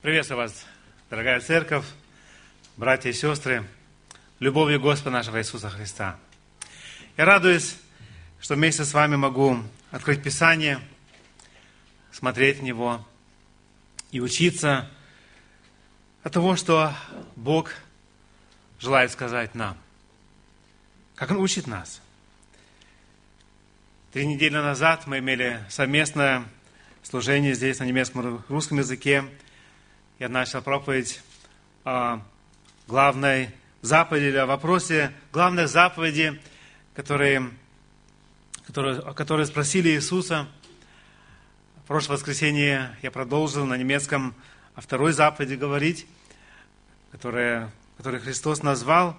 Приветствую вас, дорогая церковь, братья и сестры, любовью Господа нашего Иисуса Христа. Я радуюсь, что вместе с вами могу открыть Писание, смотреть в него и учиться от того, что Бог желает сказать нам. Как Он учит нас. Три недели назад мы имели совместное служение здесь на немецком русском языке – я начал проповедь о главной заповеди, о вопросе главной заповеди, которые, которые, которые спросили Иисуса. В прошлое воскресенье я продолжил на немецком о второй заповеди говорить, которая, которую Христос назвал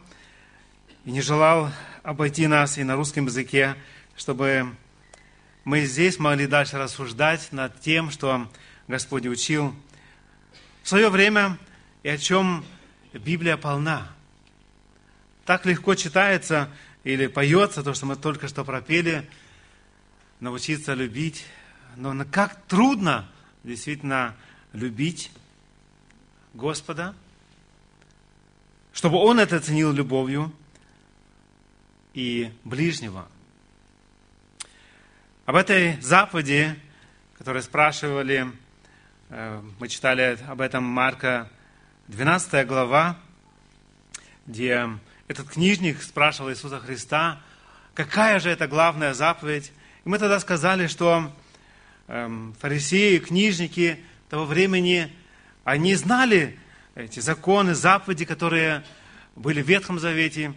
и не желал обойти нас и на русском языке, чтобы мы здесь могли дальше рассуждать над тем, что Господь учил в свое время и о чем Библия полна. Так легко читается или поется то, что мы только что пропели, научиться любить. Но как трудно действительно любить Господа, чтобы Он это ценил любовью и ближнего. Об этой заповеди, которую спрашивали мы читали об этом Марка 12 глава, где этот книжник спрашивал Иисуса Христа, какая же это главная заповедь. И мы тогда сказали, что эм, фарисеи, книжники того времени, они знали эти законы, заповеди, которые были в Ветхом Завете.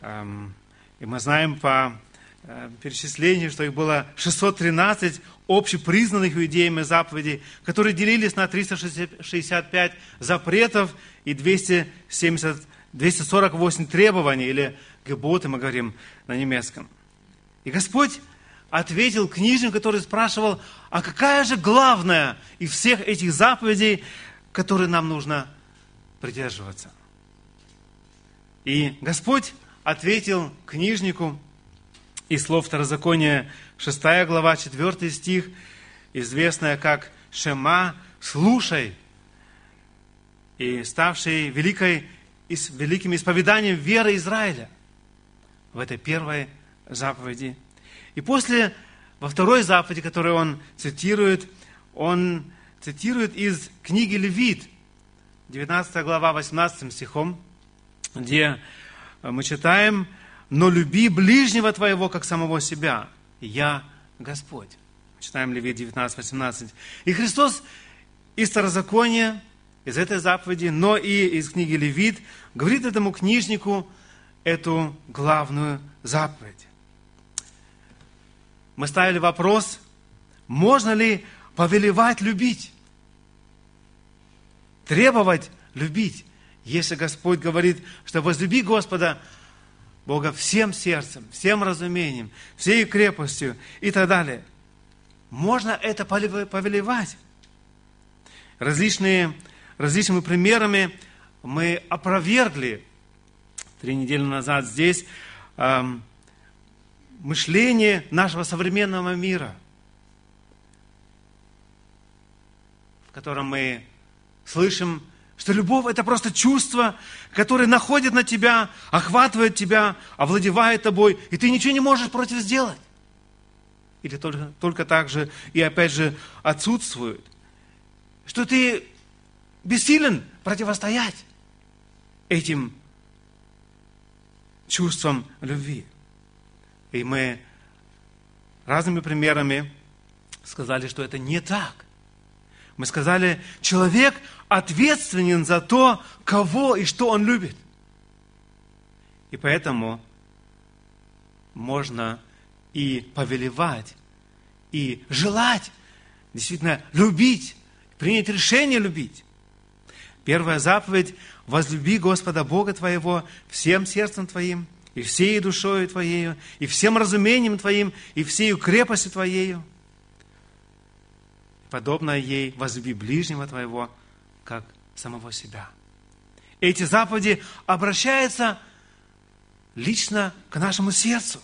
Эм, и мы знаем по э, перечислению, что их было 613 общепризнанных иудеями заповедей, которые делились на 365 запретов и 270, 248 требований, или геботы, мы говорим на немецком. И Господь ответил книжным, который спрашивал, а какая же главная из всех этих заповедей, которые нам нужно придерживаться? И Господь ответил книжнику из слов Второзакония 6 глава, 4 стих, известная как «Шема, слушай», и ставший великой, великим исповеданием веры Израиля в этой первой заповеди. И после, во второй заповеди, которую он цитирует, он цитирует из книги Левит, 19 глава, 18 стихом, где мы читаем, «Но люби ближнего твоего, как самого себя, я Господь. Читаем Левит 19, 18. И Христос из Старозакония, из этой заповеди, но и из книги Левит, говорит этому книжнику эту главную заповедь. Мы ставили вопрос, можно ли повелевать любить? Требовать любить. Если Господь говорит, что возлюби Господа Бога всем сердцем, всем разумением, всей крепостью и так далее. Можно это повелевать. Различные, различными примерами мы опровергли три недели назад здесь эм, мышление нашего современного мира, в котором мы слышим что любовь – это просто чувство, которое находит на тебя, охватывает тебя, овладевает тобой, и ты ничего не можешь против сделать. Или только, только так же, и опять же, отсутствует. Что ты бессилен противостоять этим чувствам любви. И мы разными примерами сказали, что это не так. Мы сказали, человек ответственен за то, кого и что он любит. И поэтому можно и повелевать, и желать, действительно любить, принять решение любить. Первая заповедь – возлюби Господа Бога твоего всем сердцем твоим, и всей душою твоею, и всем разумением твоим, и всею крепостью твоею – подобное ей, возлюби ближнего твоего, как самого себя. Эти заповеди обращаются лично к нашему сердцу,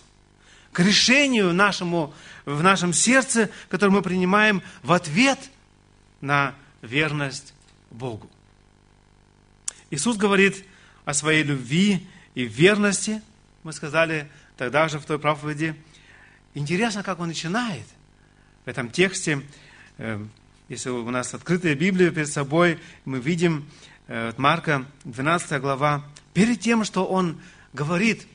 к решению нашему, в нашем сердце, которое мы принимаем в ответ на верность Богу. Иисус говорит о своей любви и верности, мы сказали тогда же в той проповеди. Интересно, как он начинает в этом тексте. Если у нас открытая Библия перед собой, мы видим э, Марка 12 глава, перед тем, что он говорит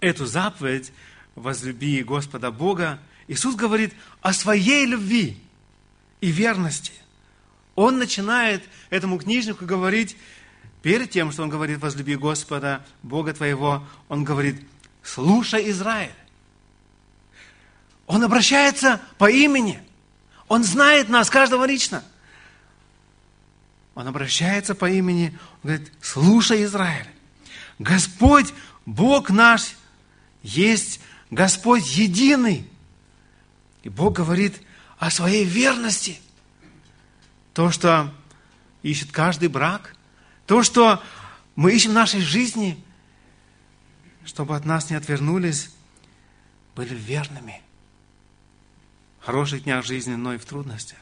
эту заповедь «возлюби Господа Бога», Иисус говорит о своей любви и верности. Он начинает этому книжнику говорить, перед тем, что он говорит «возлюби Господа, Бога твоего», он говорит «слушай, Израиль». Он обращается по имени. Он знает нас, каждого лично. Он обращается по имени, он говорит, слушай, Израиль, Господь, Бог наш, есть Господь единый. И Бог говорит о своей верности. То, что ищет каждый брак, то, что мы ищем в нашей жизни, чтобы от нас не отвернулись, были верными. Хороших днях жизни, но и в трудностях.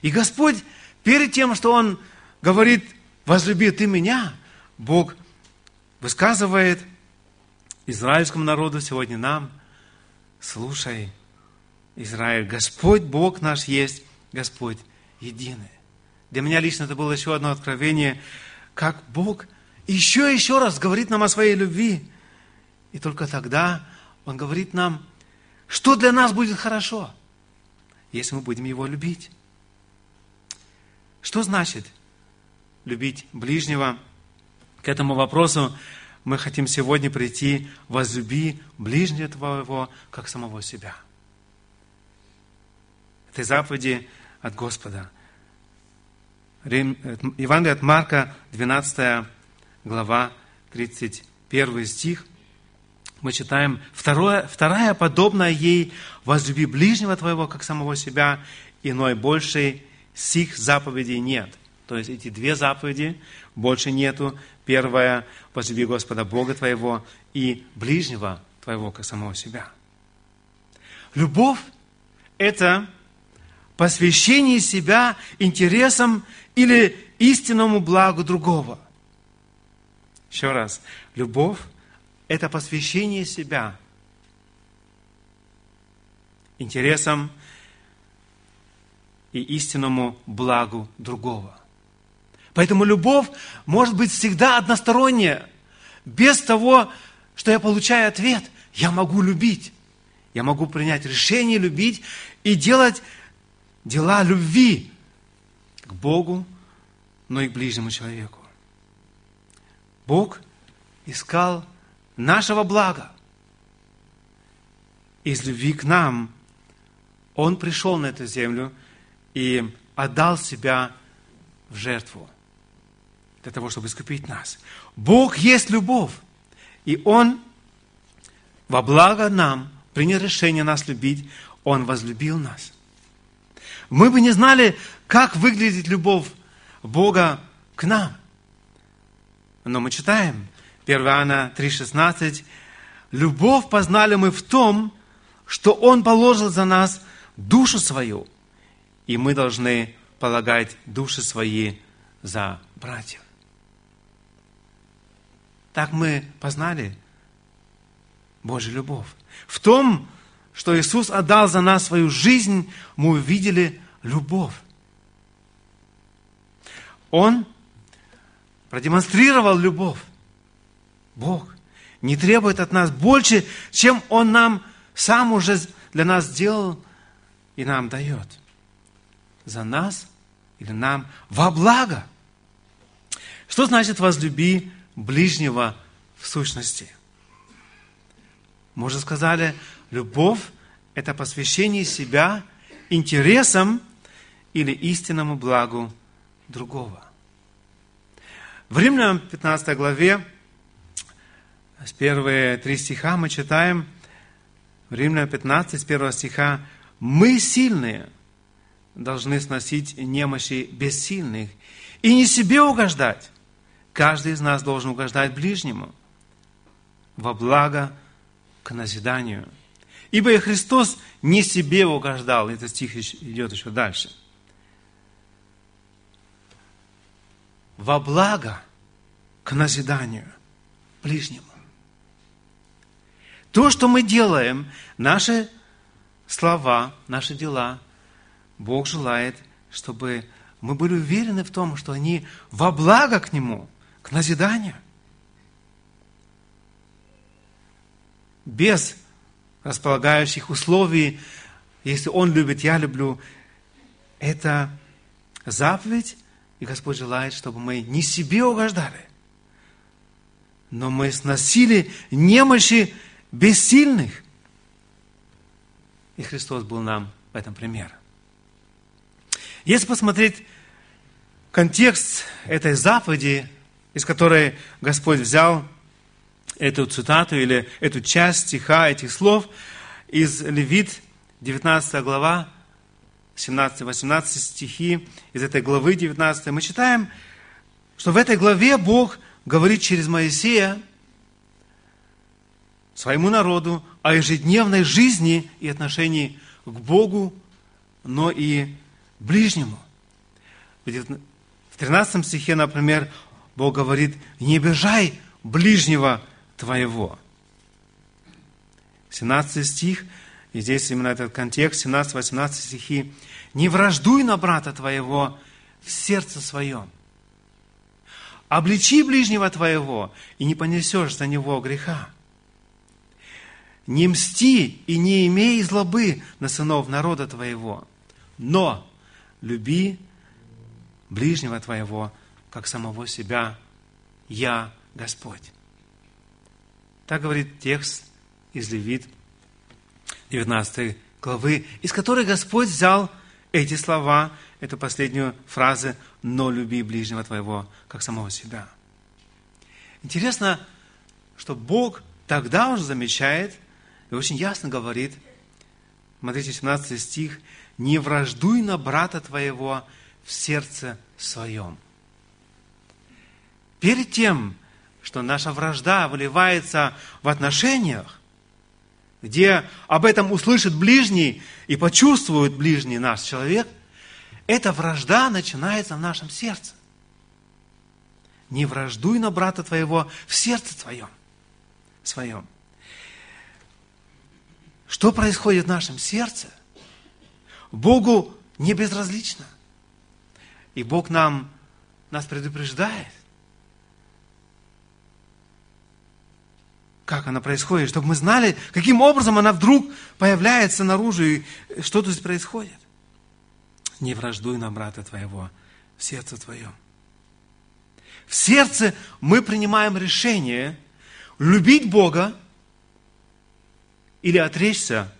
И Господь, перед тем, что Он говорит, возлюби ты меня, Бог высказывает израильскому народу, сегодня нам, слушай, Израиль, Господь Бог наш есть, Господь единый. Для меня лично это было еще одно откровение, как Бог еще и еще раз говорит нам о своей любви. И только тогда Он говорит нам, что для нас будет хорошо, если мы будем Его любить. Что значит любить ближнего? К этому вопросу мы хотим сегодня прийти, возлюби ближнего твоего, как самого себя. Это заповеди от Господа – Евангелие от Марка, 12 глава, 31 стих. Мы читаем, второе, вторая, подобная ей, возлюби ближнего твоего, как самого себя, иной большей сих заповедей нет. То есть эти две заповеди больше нету. Первая, возлюби Господа Бога твоего и ближнего твоего, как самого себя. Любовь – это посвящение себя интересам или истинному благу другого. Еще раз, любовь – это посвящение себя интересам и истинному благу другого. Поэтому любовь может быть всегда односторонняя, без того, что я получаю ответ. Я могу любить. Я могу принять решение любить и делать дела любви к Богу, но и к ближнему человеку. Бог искал нашего блага. Из любви к нам Он пришел на эту землю и отдал себя в жертву для того, чтобы искупить нас. Бог есть любовь, и Он во благо нам принял решение нас любить, Он возлюбил нас – мы бы не знали, как выглядит любовь Бога к нам. Но мы читаем 1 Иоанна 3,16. Любовь познали мы в том, что Он положил за нас душу свою, и мы должны полагать души свои за братьев. Так мы познали Божью любовь. В том, что Иисус отдал за нас свою жизнь, мы увидели любовь. Он продемонстрировал любовь. Бог не требует от нас больше, чем Он нам сам уже для нас сделал и нам дает. За нас или нам во благо. Что значит возлюби ближнего в сущности? Мы уже сказали, любовь – это посвящение себя интересам или истинному благу другого. В Римлянам 15 главе, с первые три стиха мы читаем, в Римлянам 15, с первого стиха, «Мы сильные должны сносить немощи бессильных и не себе угождать. Каждый из нас должен угождать ближнему во благо к назиданию. Ибо и Христос не себе угождал». Этот стих идет еще дальше – во благо к назиданию ближнему. То, что мы делаем, наши слова, наши дела, Бог желает, чтобы мы были уверены в том, что они во благо к Нему, к назиданию. Без располагающих условий, если Он любит, я люблю, это заповедь, и Господь желает, чтобы мы не себе угождали, но мы сносили немощи бессильных. И Христос был нам в этом примером. Если посмотреть контекст этой заповеди, из которой Господь взял эту цитату или эту часть стиха, этих слов, из Левит, 19 глава, 17-18 стихи, из этой главы 19, мы читаем, что в этой главе Бог говорит через Моисея своему народу о ежедневной жизни и отношении к Богу, но и ближнему. В 13 стихе, например, Бог говорит, не обижай ближнего твоего. 17 стих, и здесь именно этот контекст, 17-18 стихи. Не враждуй на брата твоего в сердце своем. Обличи ближнего твоего, и не понесешь за него греха. Не мсти и не имей злобы на сынов народа твоего, но люби ближнего твоего, как самого себя, я Господь. Так говорит текст из Левит 19 главы, из которой Господь взял эти слова, эту последнюю фразу «но люби ближнего твоего, как самого себя». Интересно, что Бог тогда уже замечает и очень ясно говорит, смотрите, 17 стих, не враждуй на брата твоего в сердце своем. Перед тем, что наша вражда выливается в отношениях, где об этом услышит ближний и почувствует ближний наш человек, эта вражда начинается в нашем сердце. Не враждуй на брата твоего в сердце твоем. своем. Что происходит в нашем сердце – Богу не безразлично. И Бог нам, нас предупреждает. Как она происходит, чтобы мы знали, каким образом она вдруг появляется наружу и что тут происходит. Не враждуй на брата твоего в сердце твоем. В сердце мы принимаем решение любить Бога или отречься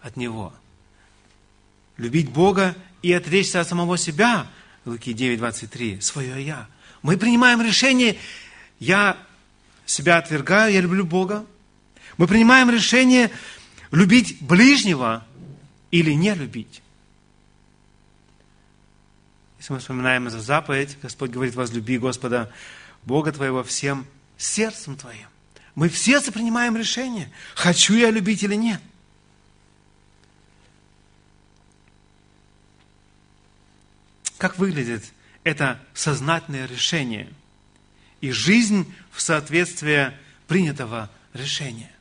от Него – любить Бога и отречься от самого себя, Луки 9, 23, свое «я». Мы принимаем решение, я себя отвергаю, я люблю Бога. Мы принимаем решение любить ближнего или не любить. Если мы вспоминаем за заповедь, Господь говорит, возлюби Господа, Бога твоего всем сердцем твоим. Мы в сердце принимаем решение, хочу я любить или нет. Как выглядит это сознательное решение и жизнь в соответствии принятого решения?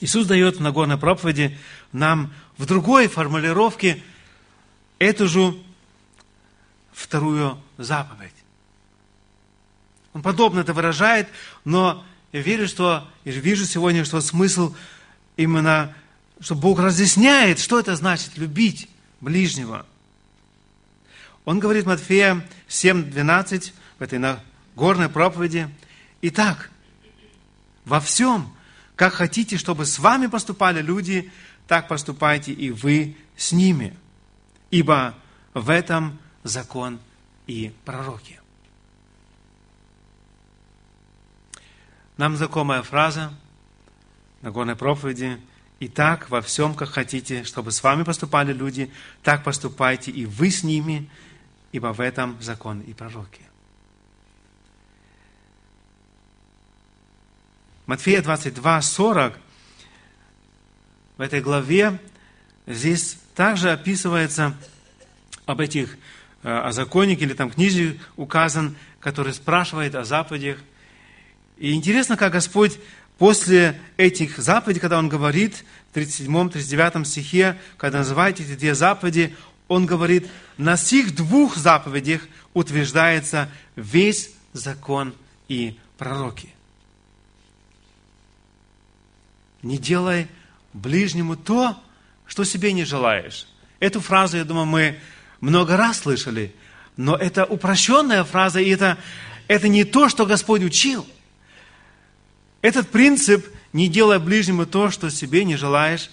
Иисус дает в Нагорной проповеди нам в другой формулировке эту же вторую заповедь. Он подобно это выражает, но я верю, что, и вижу сегодня, что смысл именно, что Бог разъясняет, что это значит любить ближнего – он говорит Матфея 7:12 в этой горной проповеди. Итак, во всем, как хотите, чтобы с вами поступали люди, так поступайте и вы с ними. Ибо в этом закон и пророки. Нам знакомая фраза на горной проповеди и так во всем, как хотите, чтобы с вами поступали люди, так поступайте и вы с ними, ибо в этом закон и пророки. Матфея 22, 40, в этой главе здесь также описывается об этих э, о законнике или там книге указан, который спрашивает о заповедях. И интересно, как Господь после этих заповедей, когда Он говорит в 37-39 стихе, когда называет эти две заповеди, Он говорит, на сих двух заповедях утверждается весь закон и пророки. Не делай ближнему то, что себе не желаешь. Эту фразу, я думаю, мы много раз слышали, но это упрощенная фраза, и это, это не то, что Господь учил. Этот принцип «не делай ближнему то, что себе не желаешь»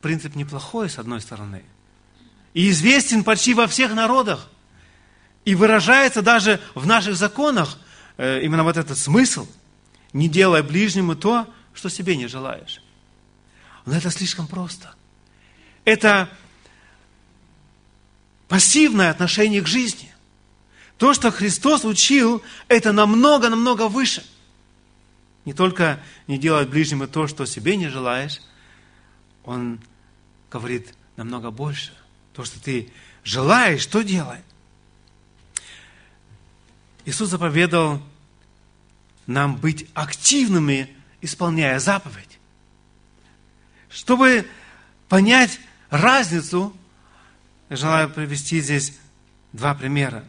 принцип неплохой, с одной стороны, и известен почти во всех народах, и выражается даже в наших законах э, именно вот этот смысл – не делай ближнему то, что себе не желаешь. Но это слишком просто. Это пассивное отношение к жизни. То, что Христос учил, это намного-намного выше. Не только не делать ближнему то, что себе не желаешь, Он говорит намного больше. То, что ты желаешь, что делай. Иисус заповедал нам быть активными, исполняя заповедь. Чтобы понять разницу, я желаю привести здесь два примера.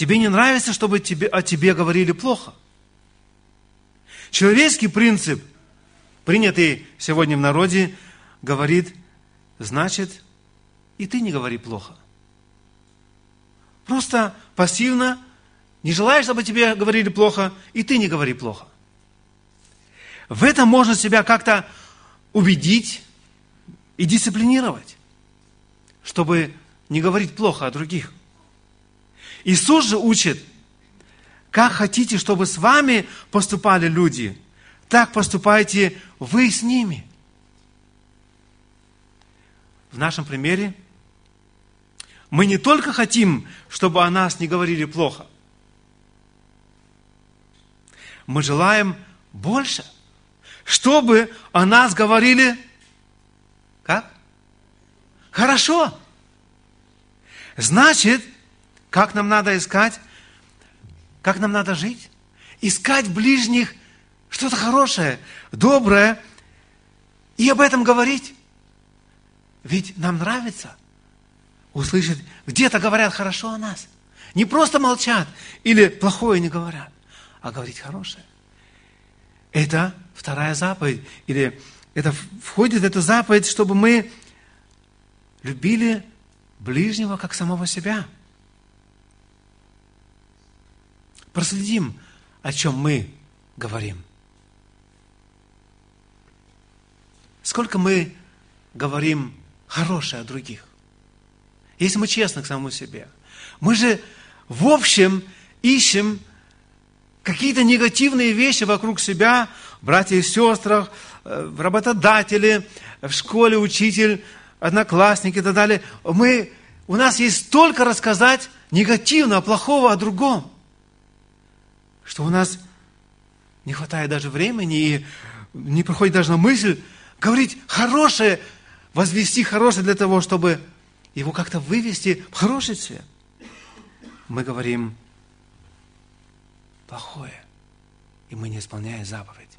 Тебе не нравится, чтобы тебе, о тебе говорили плохо. Человеческий принцип, принятый сегодня в народе, говорит, значит, и ты не говори плохо. Просто пассивно не желаешь, чтобы тебе говорили плохо, и ты не говори плохо. В этом можно себя как-то убедить и дисциплинировать, чтобы не говорить плохо о других. Иисус же учит, как хотите, чтобы с вами поступали люди, так поступайте вы с ними. В нашем примере мы не только хотим, чтобы о нас не говорили плохо – мы желаем больше. Чтобы о нас говорили, как? Хорошо. Значит, как нам надо искать? Как нам надо жить? Искать ближних что-то хорошее, доброе, и об этом говорить. Ведь нам нравится услышать, где-то говорят хорошо о нас. Не просто молчат или плохое не говорят а говорить хорошее. Это вторая заповедь. Или это входит в эту заповедь, чтобы мы любили ближнего как самого себя. Проследим, о чем мы говорим. Сколько мы говорим хорошее о других. Если мы честны к самому себе. Мы же в общем ищем какие-то негативные вещи вокруг себя, братья и сестры, э, работодатели, в школе учитель, одноклассники и так далее. Мы, у нас есть столько рассказать негативного, плохого о другом, что у нас не хватает даже времени и не проходит даже на мысль говорить хорошее, возвести хорошее для того, чтобы его как-то вывести в хороший свет. Мы говорим плохое, и мы не исполняем заповедь,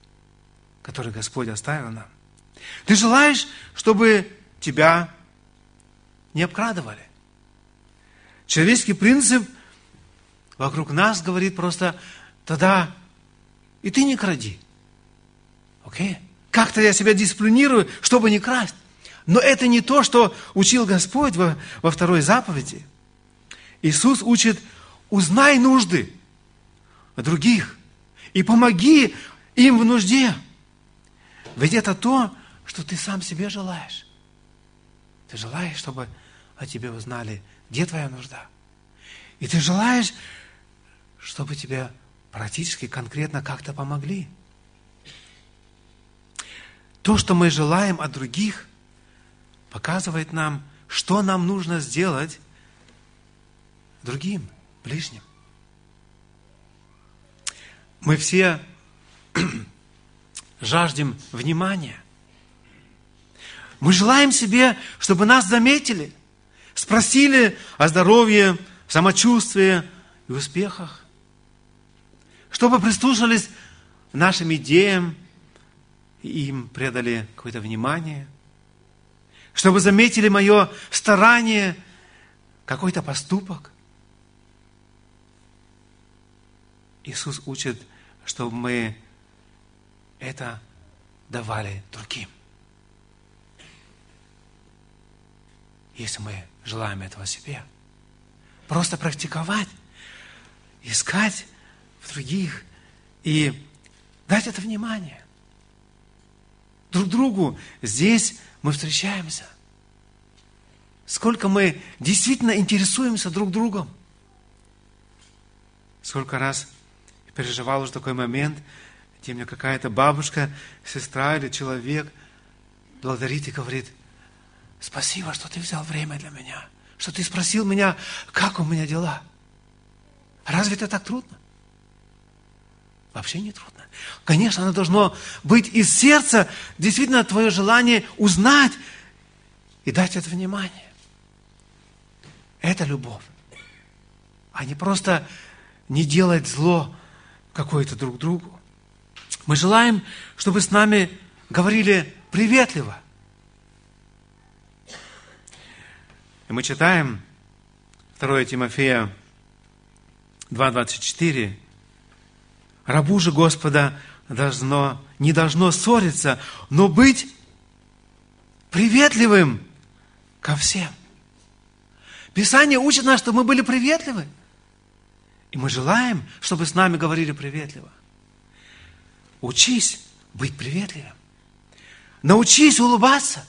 которую Господь оставил нам. Ты желаешь, чтобы тебя не обкрадывали? Человеческий принцип вокруг нас говорит просто, тогда и ты не кради. Окей? Как-то я себя дисциплинирую, чтобы не красть. Но это не то, что учил Господь во, во второй заповеди. Иисус учит, узнай нужды других и помоги им в нужде. Ведь это то, что ты сам себе желаешь. Ты желаешь, чтобы о тебе узнали, где твоя нужда. И ты желаешь, чтобы тебе практически, конкретно как-то помогли. То, что мы желаем от других, показывает нам, что нам нужно сделать другим, ближним. Мы все жаждем внимания. Мы желаем себе, чтобы нас заметили. Спросили о здоровье, самочувствии и успехах. Чтобы прислушались нашим идеям и им предали какое-то внимание. Чтобы заметили мое старание, какой-то поступок. Иисус учит, чтобы мы это давали другим. Если мы желаем этого себе. Просто практиковать, искать в других и дать это внимание. Друг другу здесь мы встречаемся. Сколько мы действительно интересуемся друг другом. Сколько раз переживал уже такой момент, где мне какая-то бабушка, сестра или человек благодарит и говорит, спасибо, что ты взял время для меня, что ты спросил меня, как у меня дела. Разве это так трудно? Вообще не трудно. Конечно, оно должно быть из сердца, действительно, твое желание узнать и дать это внимание. Это любовь. А не просто не делать зло какое-то друг другу. Мы желаем, чтобы с нами говорили приветливо. И мы читаем 2 Тимофея 2.24. Рабу же Господа должно, не должно ссориться, но быть приветливым ко всем. Писание учит нас, чтобы мы были приветливы. И мы желаем, чтобы с нами говорили приветливо. Учись быть приветливым. Научись улыбаться.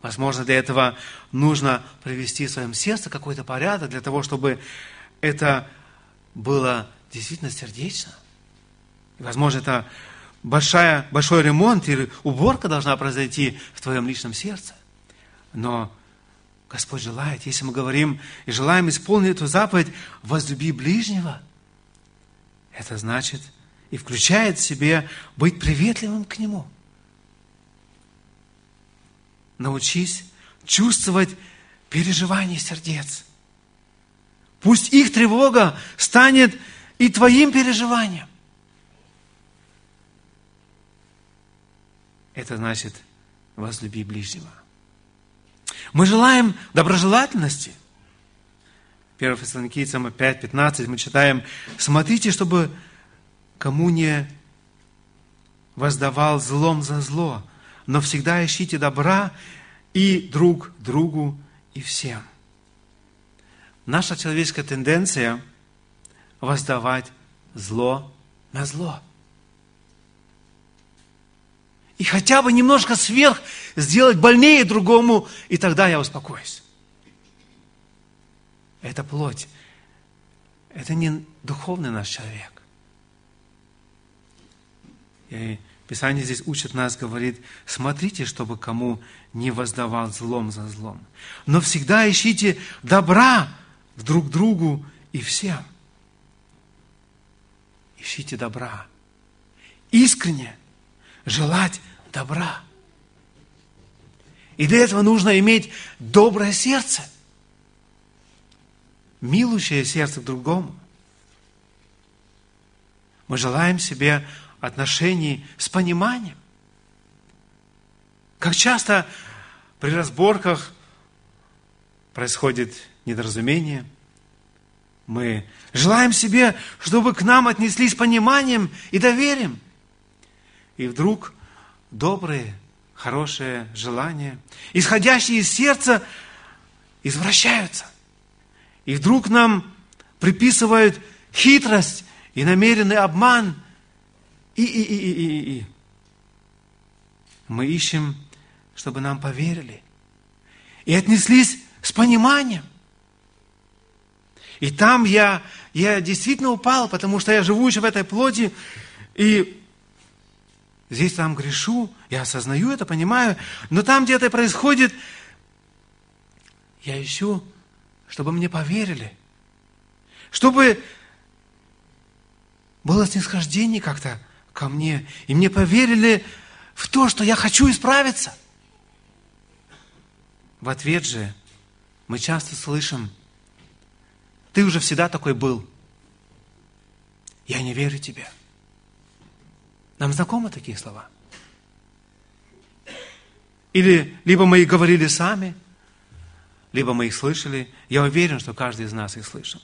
Возможно, для этого нужно привести в своем сердце какой-то порядок, для того, чтобы это было действительно сердечно. И, возможно, это большая, большой ремонт или уборка должна произойти в твоем личном сердце. Но Господь желает, если мы говорим и желаем исполнить эту заповедь «возлюби ближнего», это значит и включает в себе быть приветливым к Нему. Научись чувствовать переживания сердец. Пусть их тревога станет и твоим переживанием. Это значит возлюби ближнего. Мы желаем доброжелательности. 1 Фессалоникийцам 5.15 мы читаем, смотрите, чтобы кому не воздавал злом за зло, но всегда ищите добра и друг другу, и всем. Наша человеческая тенденция воздавать зло на зло – и хотя бы немножко сверх сделать больнее другому, и тогда я успокоюсь. Это плоть. Это не духовный наш человек. И Писание здесь учит нас, говорит, смотрите, чтобы кому не воздавал злом за злом. Но всегда ищите добра друг другу и всем. Ищите добра. Искренне желать добра. И для этого нужно иметь доброе сердце, милующее сердце к другому. Мы желаем себе отношений с пониманием. Как часто при разборках происходит недоразумение. Мы желаем себе, чтобы к нам отнеслись пониманием и доверием. И вдруг добрые, хорошие желания, исходящие из сердца, извращаются. И вдруг нам приписывают хитрость и намеренный обман. И, и, и, и, и, и. Мы ищем, чтобы нам поверили. И отнеслись с пониманием. И там я, я действительно упал, потому что я живу еще в этой плоти, и Здесь там грешу, я осознаю это, понимаю, но там, где это происходит, я ищу, чтобы мне поверили, чтобы было снисхождение как-то ко мне, и мне поверили в то, что я хочу исправиться. в ответ же мы часто слышим, ты уже всегда такой был. Я не верю тебе. Нам знакомы такие слова? Или либо мы их говорили сами, либо мы их слышали. Я уверен, что каждый из нас их слышал.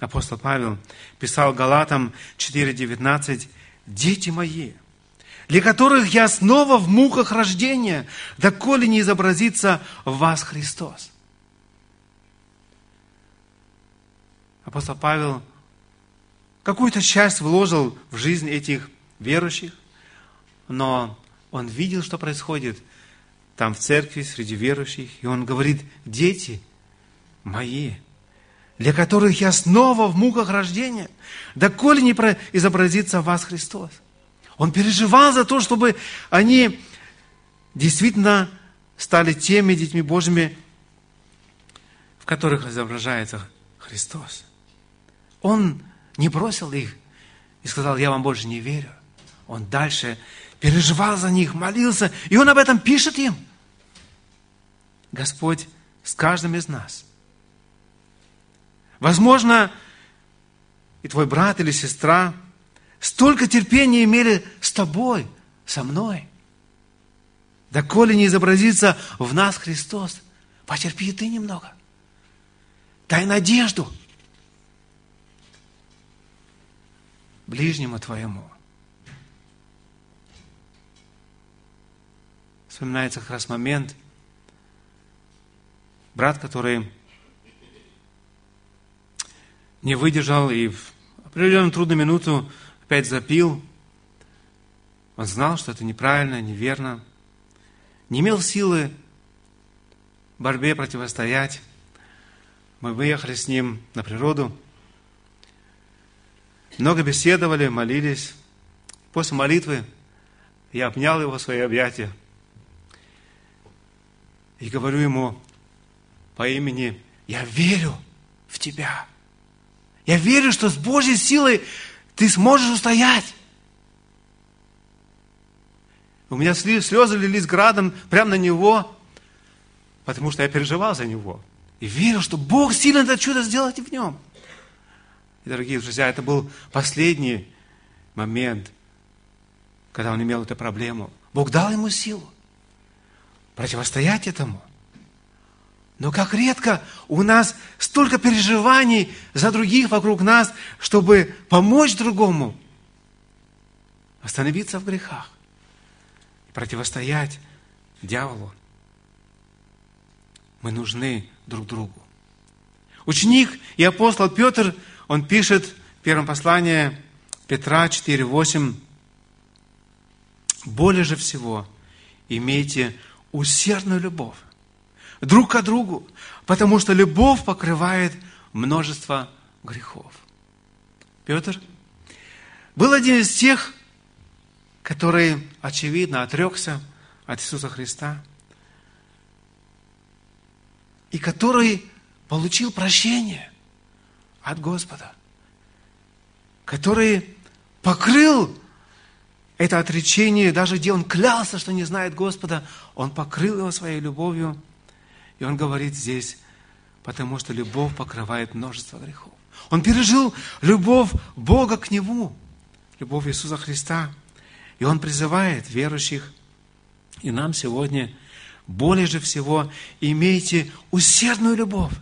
Апостол Павел писал Галатам 4.19, «Дети мои, для которых я снова в муках рождения, доколе не изобразится в вас Христос». Апостол Павел какую-то часть вложил в жизнь этих верующих, но он видел, что происходит там в церкви, среди верующих, и он говорит, дети мои, для которых я снова в муках рождения, доколе не изобразится в вас Христос. Он переживал за то, чтобы они действительно стали теми детьми Божьими, в которых изображается Христос. Он не бросил их и сказал, я вам больше не верю. Он дальше переживал за них, молился, и он об этом пишет им. Господь с каждым из нас. Возможно, и твой брат или сестра столько терпения имели с тобой, со мной. Доколе не изобразится в нас Христос, потерпи ты немного. Дай надежду – ближнему твоему. Вспоминается как раз момент, брат, который не выдержал и в определенную трудную минуту опять запил. Он знал, что это неправильно, неверно. Не имел силы борьбе противостоять. Мы выехали с ним на природу – много беседовали, молились. После молитвы я обнял его в свои объятия и говорю ему по имени, я верю в тебя. Я верю, что с Божьей силой ты сможешь устоять. У меня слезы лились градом прямо на него, потому что я переживал за него. И верил, что Бог сильно это чудо сделать в нем. Дорогие друзья, это был последний момент, когда он имел эту проблему. Бог дал ему силу противостоять этому. Но как редко у нас столько переживаний за других вокруг нас, чтобы помочь другому остановиться в грехах и противостоять дьяволу. Мы нужны друг другу. Ученик и апостол Петр – он пишет в первом послании Петра 4.8, «Более же всего имейте усердную любовь друг к другу, потому что любовь покрывает множество грехов». Петр был один из тех, который, очевидно, отрекся от Иисуса Христа, и который получил прощение от Господа, который покрыл это отречение, даже где он клялся, что не знает Господа, он покрыл его своей любовью. И он говорит здесь, потому что любовь покрывает множество грехов. Он пережил любовь Бога к Нему, любовь Иисуса Христа. И Он призывает верующих, и нам сегодня, более же всего, имейте усердную любовь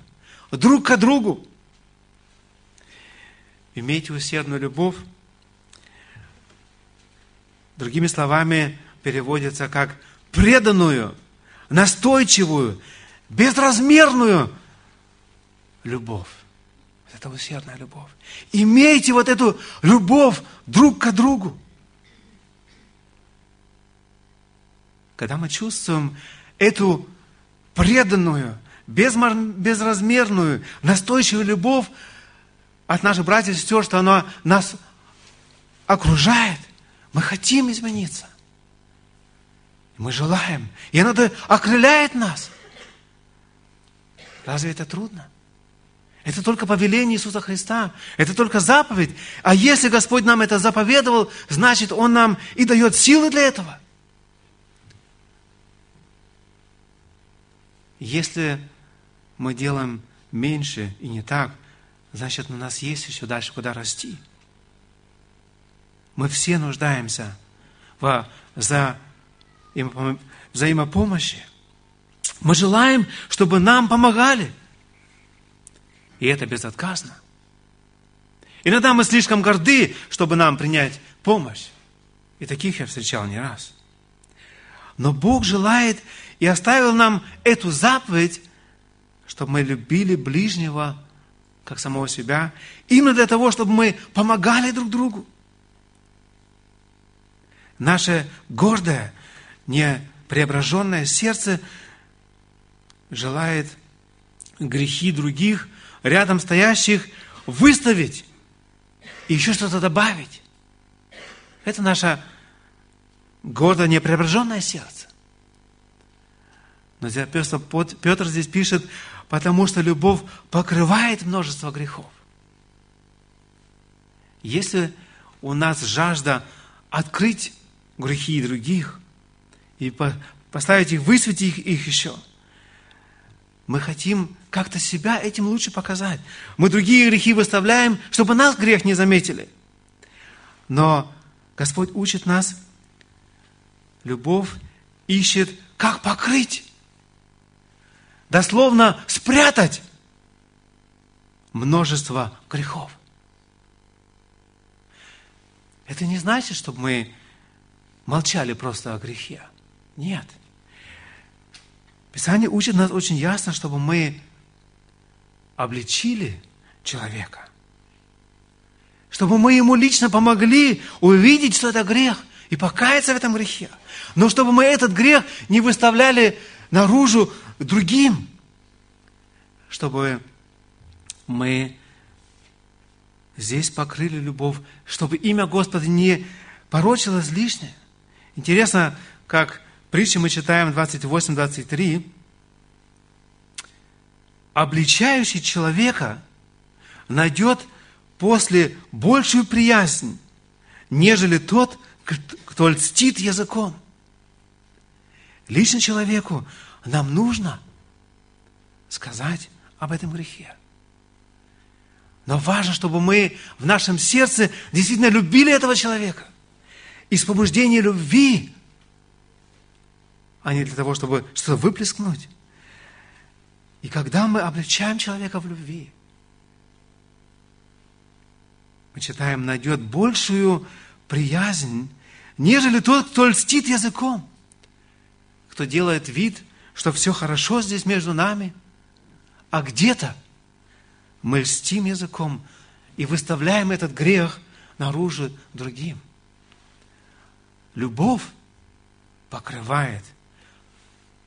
друг к другу, Имейте усердную любовь. Другими словами, переводится как преданную, настойчивую, безразмерную любовь. Это усердная любовь. Имейте вот эту любовь друг к другу. Когда мы чувствуем эту преданную, безразмерную, настойчивую любовь, от наших братьев и сестер, что оно нас окружает. Мы хотим измениться. Мы желаем. И оно окрыляет нас. Разве это трудно? Это только повеление Иисуса Христа. Это только заповедь. А если Господь нам это заповедовал, значит, Он нам и дает силы для этого. Если мы делаем меньше и не так, значит, у нас есть еще дальше куда расти. Мы все нуждаемся в за взаимопомощи. Мы желаем, чтобы нам помогали. И это безотказно. Иногда мы слишком горды, чтобы нам принять помощь. И таких я встречал не раз. Но Бог желает и оставил нам эту заповедь, чтобы мы любили ближнего, как самого себя, именно для того, чтобы мы помогали друг другу. Наше гордое, непреображенное сердце желает грехи других, рядом стоящих, выставить и еще что-то добавить. Это наше гордое, непреображенное сердце. Но Петр здесь пишет, потому что любовь покрывает множество грехов. Если у нас жажда открыть грехи других и поставить их, высветить их, их еще, мы хотим как-то себя этим лучше показать. Мы другие грехи выставляем, чтобы нас грех не заметили. Но Господь учит нас, любовь ищет, как покрыть. Дословно спрятать множество грехов. Это не значит, чтобы мы молчали просто о грехе. Нет. Писание учит нас очень ясно, чтобы мы обличили человека. Чтобы мы ему лично помогли увидеть, что это грех, и покаяться в этом грехе. Но чтобы мы этот грех не выставляли наружу другим. Чтобы мы здесь покрыли любовь, чтобы имя Господа не порочилось лишнее. Интересно, как притчи мы читаем 28-23, обличающий человека найдет после большую приязнь, нежели тот, кто льстит языком. Лично человеку нам нужно сказать об этом грехе. Но важно, чтобы мы в нашем сердце действительно любили этого человека. Из побуждения любви, а не для того, чтобы что-то выплескнуть. И когда мы обличаем человека в любви, мы читаем, найдет большую приязнь, нежели тот, кто льстит языком, кто делает вид, что все хорошо здесь между нами, а где-то мы льстим языком и выставляем этот грех наружу другим. Любовь покрывает,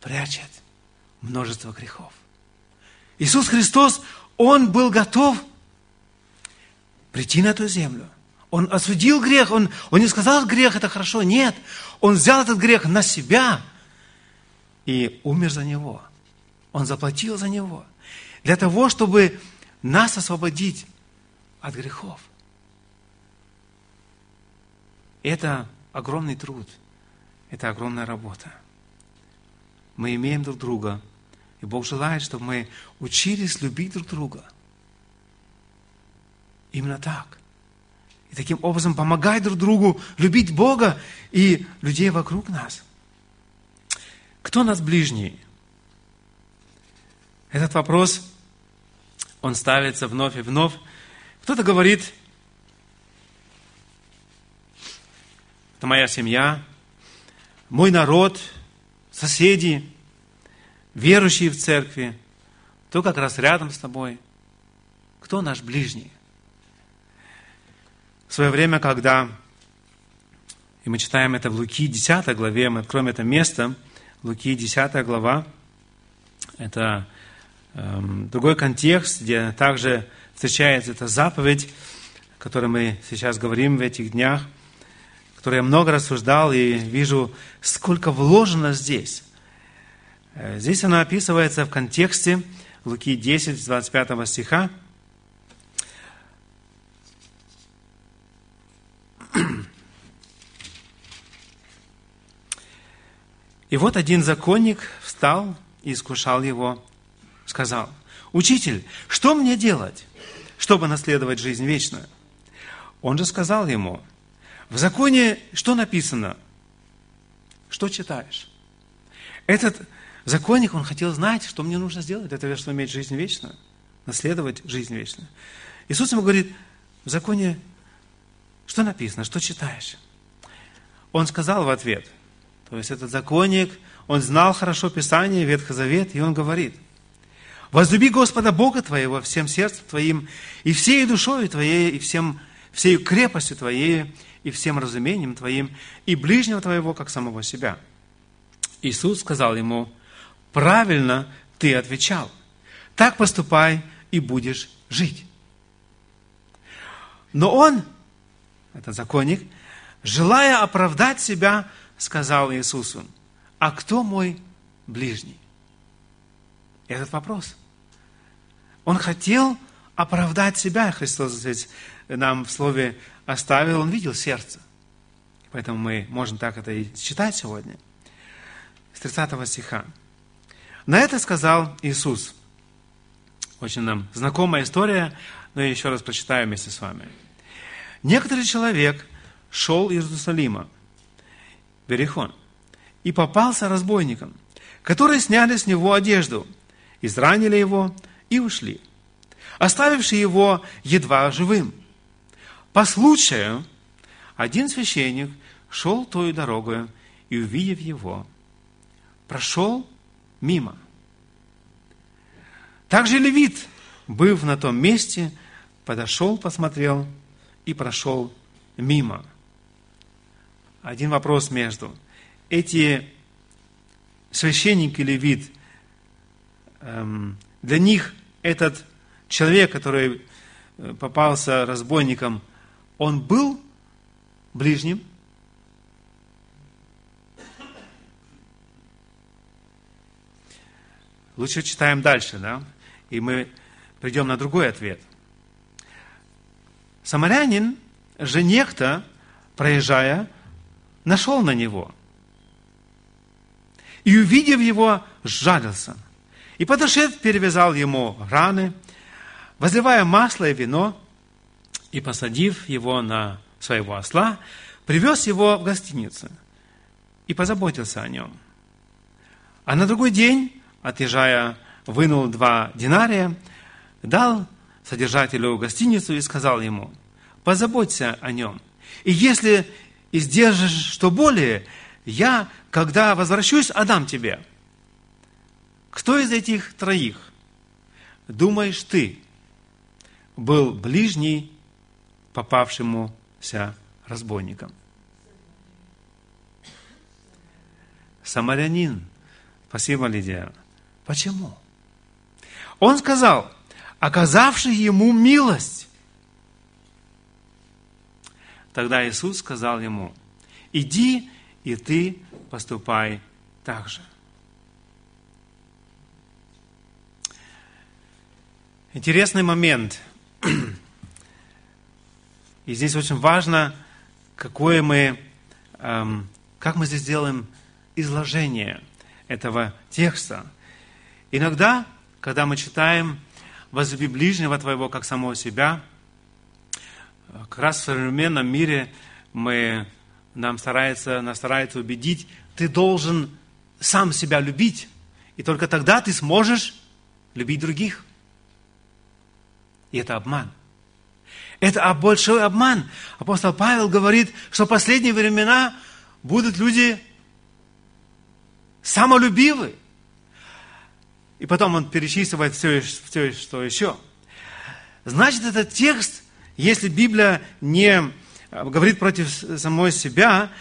прячет множество грехов. Иисус Христос, Он был готов прийти на эту землю. Он осудил грех, он, он не сказал, грех это хорошо, нет. Он взял этот грех на себя и умер за него. Он заплатил за него. Для того, чтобы нас освободить от грехов. Это огромный труд, это огромная работа. Мы имеем друг друга – и Бог желает, чтобы мы учились любить друг друга. Именно так. И таким образом помогать друг другу любить Бога и людей вокруг нас. Кто нас ближний? Этот вопрос, он ставится вновь и вновь. Кто-то говорит, это моя семья, мой народ, соседи, верующие в церкви, кто как раз рядом с тобой, кто наш ближний. В свое время, когда, и мы читаем это в Луки 10 главе, мы откроем это место, Луки 10 глава, это эм, другой контекст, где также встречается эта заповедь, о которой мы сейчас говорим в этих днях, которую я много рассуждал и вижу, сколько вложено здесь. Э, здесь она описывается в контексте Луки 10, 25 стиха. И вот один законник встал и искушал его, сказал, «Учитель, что мне делать, чтобы наследовать жизнь вечную?» Он же сказал ему, «В законе что написано? Что читаешь?» Этот законник, он хотел знать, что мне нужно сделать для того, чтобы иметь жизнь вечную, наследовать жизнь вечную. Иисус ему говорит, в законе что написано, что читаешь? Он сказал в ответ, то есть этот законник, он знал хорошо Писание, Ветхий Завет, и он говорит, «Возлюби Господа Бога твоего всем сердцем твоим, и всей душой твоей, и всем, всей крепостью твоей, и всем разумением твоим, и ближнего твоего, как самого себя». Иисус сказал ему, правильно ты отвечал. Так поступай, и будешь жить. Но он, этот законник, желая оправдать себя, сказал Иисусу, а кто мой ближний? Этот вопрос. Он хотел оправдать себя. Христос здесь нам в слове оставил, он видел сердце. Поэтому мы можем так это и читать сегодня. С 30 стиха. На это сказал Иисус. Очень нам знакомая история, но я еще раз прочитаю вместе с вами. Некоторый человек шел из Иерусалима, Берехон, и попался разбойникам, которые сняли с него одежду, изранили его и ушли, оставивши его едва живым. По случаю один священник шел той дорогой и, увидев его, прошел мимо. Также левит, быв на том месте, подошел, посмотрел и прошел мимо. Один вопрос между. Эти священники левит, эм, для них этот человек, который э, попался разбойником, он был ближним? Лучше читаем дальше, да? И мы придем на другой ответ – Самарянин же некто, проезжая, нашел на него. И, увидев его, сжалился. И, подошед, перевязал ему раны, возливая масло и вино, и, посадив его на своего осла, привез его в гостиницу и позаботился о нем. А на другой день, отъезжая, вынул два динария, дал содержателю гостиницу и сказал ему, позаботься о нем. И если издержишь что более, я, когда возвращусь, отдам тебе. Кто из этих троих, думаешь ты, был ближний попавшемуся разбойником? Самарянин. Спасибо, Лидия. Почему? Он сказал, оказавший ему милость. Тогда Иисус сказал ему, иди, и ты поступай так же. Интересный момент. И здесь очень важно, какое мы, эм, как мы здесь делаем изложение этого текста. Иногда, когда мы читаем возлюби ближнего твоего, как самого себя. Как раз в современном мире мы, нам старается, нас старается убедить, ты должен сам себя любить, и только тогда ты сможешь любить других. И это обман. Это большой обман. Апостол Павел говорит, что в последние времена будут люди самолюбивы. И потом он перечисливает все, все, что еще. Значит, этот текст, если Библия не говорит против самой себя,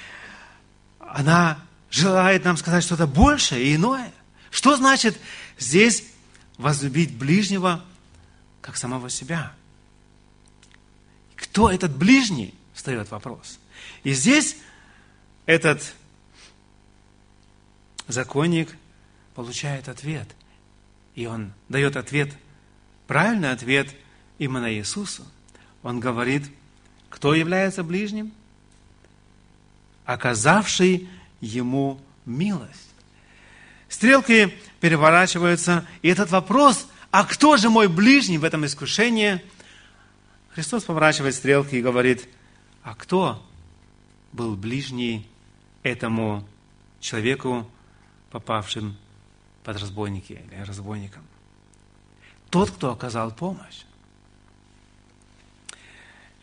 она желает нам сказать что-то большее и иное. Что значит здесь возлюбить ближнего, как самого себя? Кто этот ближний? Встает вопрос. И здесь этот законник получает ответ – и он дает ответ, правильный ответ именно Иисусу. Он говорит, кто является ближним? Оказавший ему милость. Стрелки переворачиваются. И этот вопрос, а кто же мой ближний в этом искушении, Христос поворачивает стрелки и говорит, а кто был ближний этому человеку, попавшим под разбойники или разбойником? Тот, кто оказал помощь.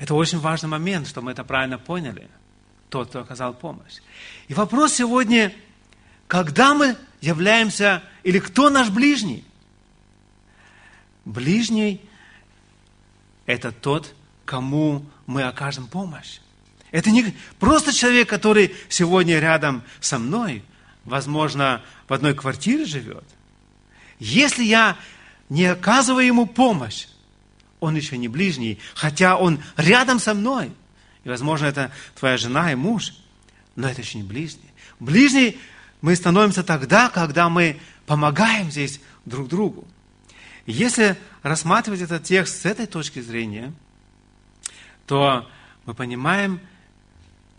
Это очень важный момент, чтобы мы это правильно поняли. Тот, кто оказал помощь. И вопрос сегодня, когда мы являемся, или кто наш ближний? Ближний – это тот, кому мы окажем помощь. Это не просто человек, который сегодня рядом со мной, возможно, в одной квартире живет. Если я не оказываю ему помощь, он еще не ближний, хотя он рядом со мной. И, возможно, это твоя жена и муж, но это еще не ближний. Ближний мы становимся тогда, когда мы помогаем здесь друг другу. Если рассматривать этот текст с этой точки зрения, то мы понимаем,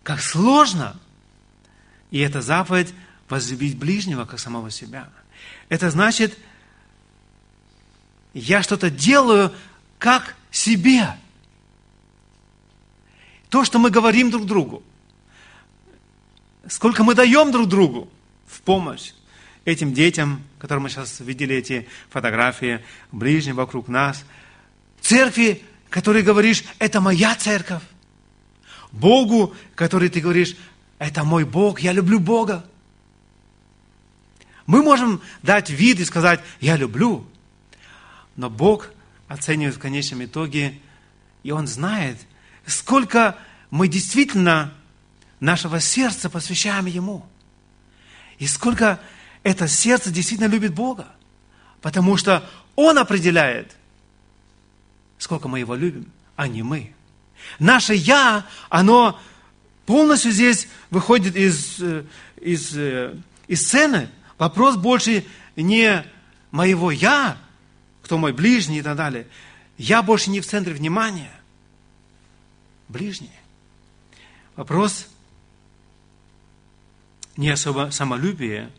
как сложно, и эта заповедь возлюбить ближнего, как самого себя. Это значит, я что-то делаю как себе. То, что мы говорим друг другу, сколько мы даем друг другу в помощь этим детям, которым мы сейчас видели эти фотографии, ближним вокруг нас, церкви, которые говоришь, это моя церковь, Богу, который ты говоришь, это мой Бог, я люблю Бога. Мы можем дать вид и сказать, я люблю, но Бог оценивает в конечном итоге, и Он знает, сколько мы действительно нашего сердца посвящаем Ему. И сколько это сердце действительно любит Бога. Потому что Он определяет, сколько мы Его любим, а не мы. Наше «я», оно полностью здесь выходит из, э, из, э, из сцены. Вопрос больше не моего «я», кто мой ближний и так далее. Я больше не в центре внимания. Ближний. Вопрос не особо самолюбие,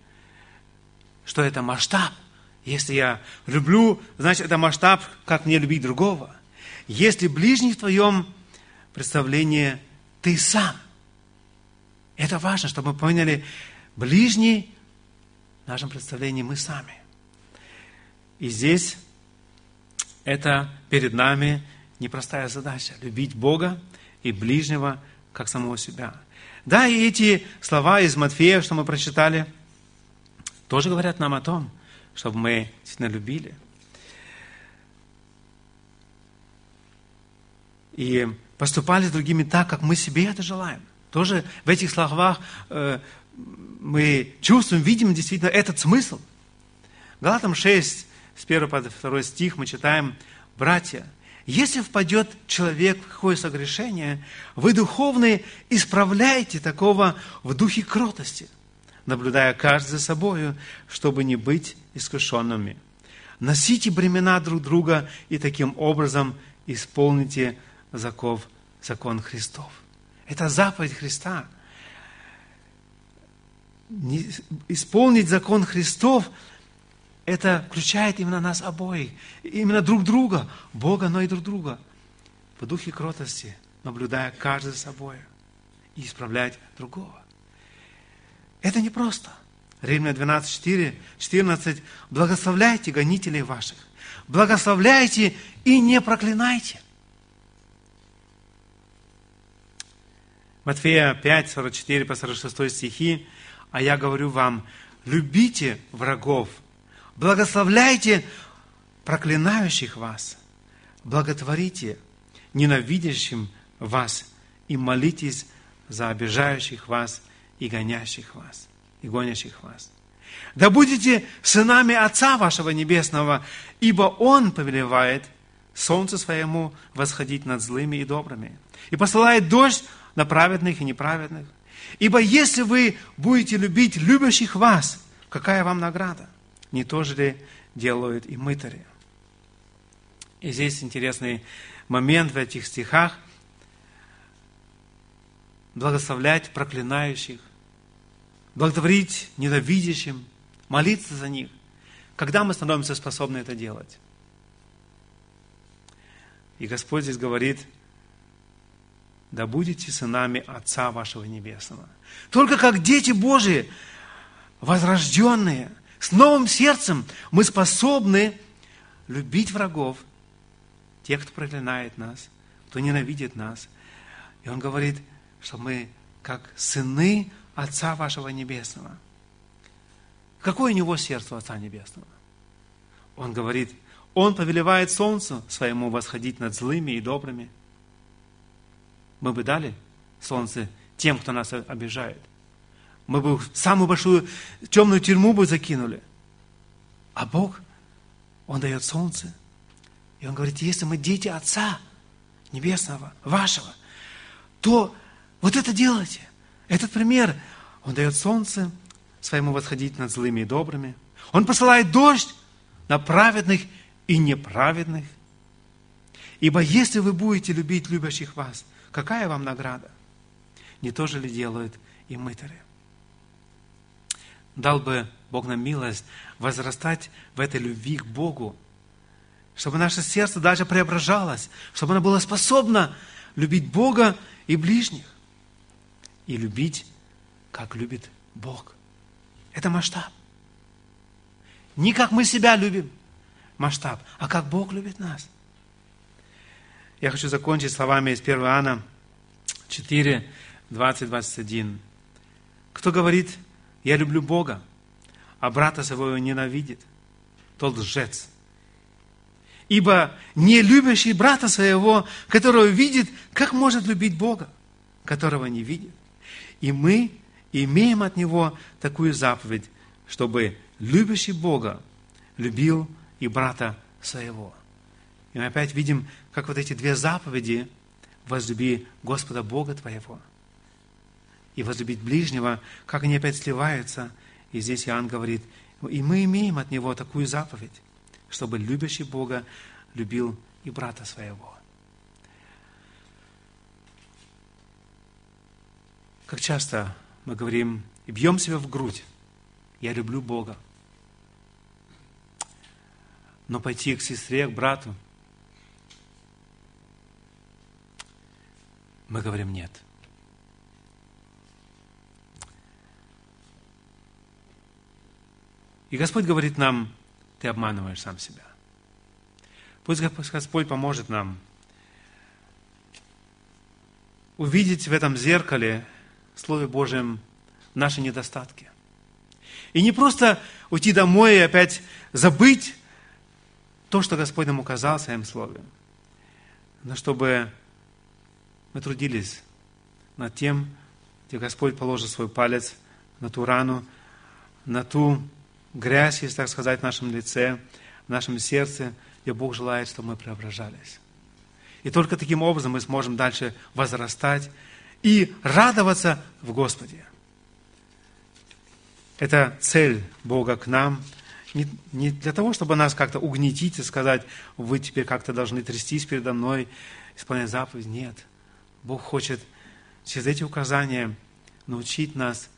что это масштаб. Если я люблю, значит, это масштаб, как мне любить другого. Если ближний в твоем представлении ты сам. Это важно, чтобы мы поняли, ближний в нашем представлении мы сами. И здесь это перед нами непростая задача – любить Бога и ближнего, как самого себя. Да, и эти слова из Матфея, что мы прочитали, тоже говорят нам о том, чтобы мы сильно любили. И поступали с другими так, как мы себе это желаем. Тоже в этих словах э, мы чувствуем, видим действительно этот смысл. Галатам 6, с 1 по 2 стих мы читаем, «Братья, если впадет человек в какое согрешение, вы, духовные, исправляйте такого в духе кротости, наблюдая каждый за собою, чтобы не быть искушенными. Носите бремена друг друга и таким образом исполните закон, закон Христов. Это заповедь Христа. Исполнить закон Христов – это включает именно нас обоих, именно друг друга, Бога, но и друг друга, в духе кротости, наблюдая каждый за собой и исправлять другого. Это не просто. Римлян 12, 4, 14. Благословляйте гонителей ваших. Благословляйте и не проклинайте. Матфея 5, 44 по 46 стихи. А я говорю вам, любите врагов – Благословляйте проклинающих вас, благотворите ненавидящим вас и молитесь за обижающих вас и гонящих вас, и гонящих вас. Да будете сынами Отца вашего Небесного, ибо Он повелевает солнце своему восходить над злыми и добрыми, и посылает дождь на праведных и неправедных. Ибо если вы будете любить любящих вас, какая вам награда? Не то же ли делают и мытари. И здесь интересный момент в этих стихах. Благословлять проклинающих, благотворить ненавидящим, молиться за них. Когда мы становимся способны это делать? И Господь здесь говорит, да будете сынами Отца вашего Небесного. Только как дети Божии, возрожденные, с новым сердцем, мы способны любить врагов, тех, кто проклинает нас, кто ненавидит нас. И Он говорит, что мы как сыны Отца вашего Небесного. Какое у него сердце Отца Небесного? Он говорит, Он повелевает солнцу своему восходить над злыми и добрыми. Мы бы дали солнце тем, кто нас обижает. Мы бы самую большую темную тюрьму бы закинули. А Бог, Он дает солнце. И Он говорит, если мы дети Отца Небесного, вашего, то вот это делайте. Этот пример. Он дает солнце своему восходить над злыми и добрыми. Он посылает дождь на праведных и неправедных. Ибо если вы будете любить любящих вас, какая вам награда? Не то же ли делают и мытари? Дал бы Бог нам милость возрастать в этой любви к Богу, чтобы наше сердце даже преображалось, чтобы оно было способно любить Бога и ближних и любить, как любит Бог. Это масштаб. Не как мы себя любим, масштаб, а как Бог любит нас. Я хочу закончить словами из 1 Иоанна 4, 20, 21. Кто говорит, я люблю Бога, а брата своего ненавидит, тот лжец. Ибо не любящий брата своего, которого видит, как может любить Бога, которого не видит? И мы имеем от Него такую заповедь, чтобы любящий Бога любил и брата своего. И мы опять видим, как вот эти две заповеди возлюби Господа Бога твоего и возлюбить ближнего, как они опять сливаются. И здесь Иоанн говорит, и мы имеем от Него такую заповедь, чтобы любящий Бога любил и брата своего. Как часто мы говорим и бьем себя в грудь. Я люблю Бога. Но пойти к сестре, к брату, мы говорим нет. И Господь говорит нам, ты обманываешь сам себя. Пусть Господь поможет нам увидеть в этом зеркале Слове Божьем наши недостатки. И не просто уйти домой и опять забыть то, что Господь нам указал в Своем Слове, но чтобы мы трудились над тем, где Господь положит свой палец на ту рану, на ту грязь, если так сказать, в нашем лице, в нашем сердце, где Бог желает, чтобы мы преображались. И только таким образом мы сможем дальше возрастать и радоваться в Господе. Это цель Бога к нам. Не для того, чтобы нас как-то угнетить и сказать, вы теперь как-то должны трястись передо мной, исполнять заповедь. Нет. Бог хочет через эти указания научить нас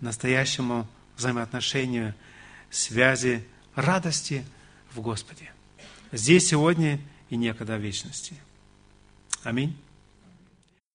настоящему взаимоотношению, связи, радости в Господе. Здесь, сегодня и некогда в вечности. Аминь.